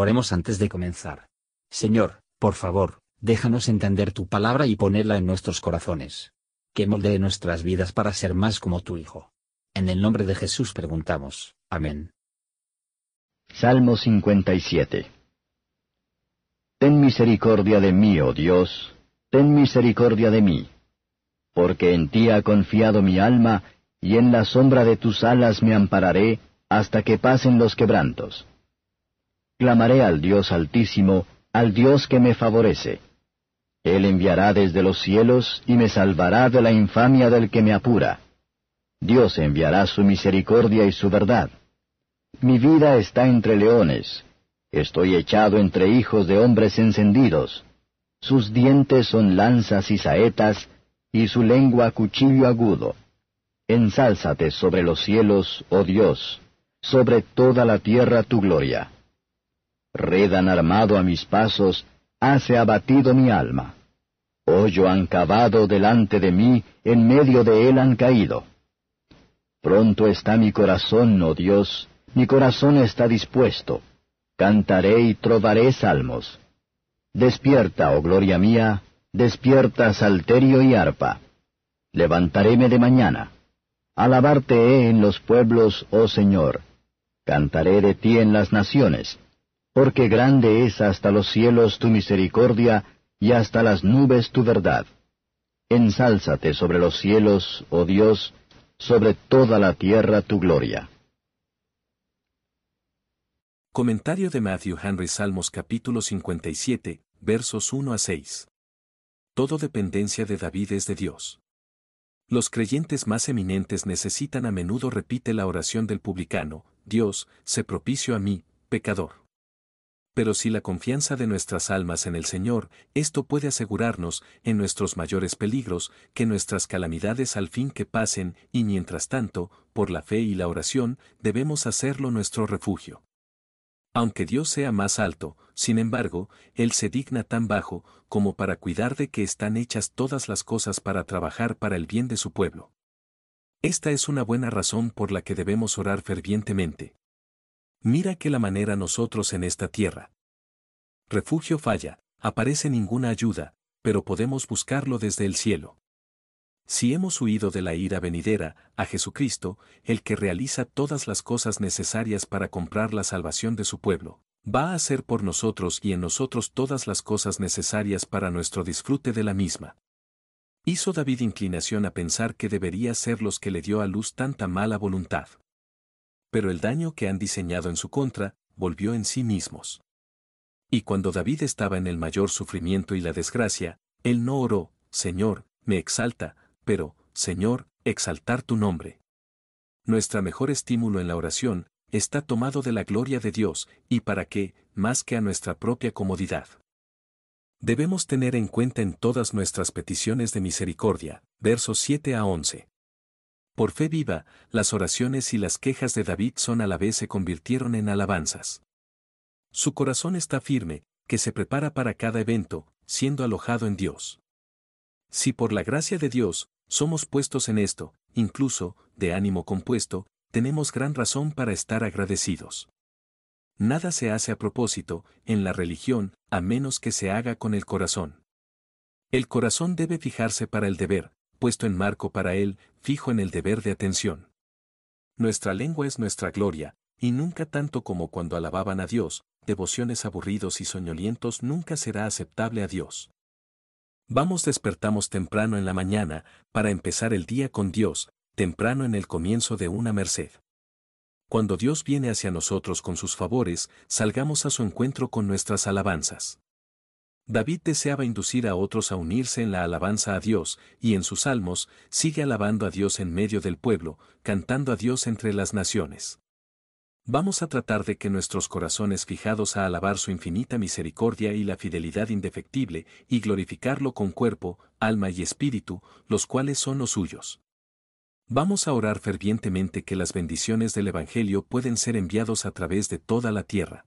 Oremos antes de comenzar. Señor, por favor, déjanos entender tu palabra y ponerla en nuestros corazones. Que moldee nuestras vidas para ser más como tu Hijo. En el nombre de Jesús preguntamos. Amén. Salmo 57 Ten misericordia de mí, oh Dios, ten misericordia de mí. Porque en ti ha confiado mi alma, y en la sombra de tus alas me ampararé, hasta que pasen los quebrantos. Clamaré al Dios altísimo, al Dios que me favorece. Él enviará desde los cielos y me salvará de la infamia del que me apura. Dios enviará su misericordia y su verdad. Mi vida está entre leones. Estoy echado entre hijos de hombres encendidos. Sus dientes son lanzas y saetas, y su lengua cuchillo agudo. Ensálzate sobre los cielos, oh Dios, sobre toda la tierra tu gloria. Redan armado a mis pasos, hace abatido mi alma. Hoyo han cavado delante de mí, en medio de él han caído. Pronto está mi corazón, oh Dios, mi corazón está dispuesto. Cantaré y trovaré salmos. Despierta, oh gloria mía, despierta salterio y arpa. Levantaréme de mañana. Alabarte he en los pueblos, oh Señor. Cantaré de ti en las naciones. Porque grande es hasta los cielos tu misericordia, y hasta las nubes tu verdad. Ensálzate sobre los cielos, oh Dios, sobre toda la tierra tu gloria. Comentario de Matthew Henry Salmos capítulo 57, versos 1 a 6. Todo dependencia de David es de Dios. Los creyentes más eminentes necesitan a menudo repite la oración del publicano, Dios, sé propicio a mí, pecador. Pero si la confianza de nuestras almas en el Señor, esto puede asegurarnos, en nuestros mayores peligros, que nuestras calamidades al fin que pasen, y mientras tanto, por la fe y la oración, debemos hacerlo nuestro refugio. Aunque Dios sea más alto, sin embargo, Él se digna tan bajo, como para cuidar de que están hechas todas las cosas para trabajar para el bien de su pueblo. Esta es una buena razón por la que debemos orar fervientemente. Mira que la manera nosotros en esta tierra. Refugio falla, aparece ninguna ayuda, pero podemos buscarlo desde el cielo. Si hemos huido de la ira venidera, a Jesucristo, el que realiza todas las cosas necesarias para comprar la salvación de su pueblo, va a hacer por nosotros y en nosotros todas las cosas necesarias para nuestro disfrute de la misma. Hizo David inclinación a pensar que debería ser los que le dio a luz tanta mala voluntad pero el daño que han diseñado en su contra, volvió en sí mismos. Y cuando David estaba en el mayor sufrimiento y la desgracia, él no oró, Señor, me exalta, pero, Señor, exaltar tu nombre. Nuestra mejor estímulo en la oración está tomado de la gloria de Dios, y para qué, más que a nuestra propia comodidad. Debemos tener en cuenta en todas nuestras peticiones de misericordia, versos 7 a 11. Por fe viva, las oraciones y las quejas de David son a la vez se convirtieron en alabanzas. Su corazón está firme, que se prepara para cada evento, siendo alojado en Dios. Si por la gracia de Dios, somos puestos en esto, incluso, de ánimo compuesto, tenemos gran razón para estar agradecidos. Nada se hace a propósito, en la religión, a menos que se haga con el corazón. El corazón debe fijarse para el deber, puesto en marco para él, fijo en el deber de atención. Nuestra lengua es nuestra gloria, y nunca tanto como cuando alababan a Dios, devociones aburridos y soñolientos nunca será aceptable a Dios. Vamos despertamos temprano en la mañana, para empezar el día con Dios, temprano en el comienzo de una merced. Cuando Dios viene hacia nosotros con sus favores, salgamos a su encuentro con nuestras alabanzas. David deseaba inducir a otros a unirse en la alabanza a Dios, y en sus salmos, sigue alabando a Dios en medio del pueblo, cantando a Dios entre las naciones. Vamos a tratar de que nuestros corazones fijados a alabar su infinita misericordia y la fidelidad indefectible, y glorificarlo con cuerpo, alma y espíritu, los cuales son los suyos. Vamos a orar fervientemente que las bendiciones del Evangelio pueden ser enviados a través de toda la tierra.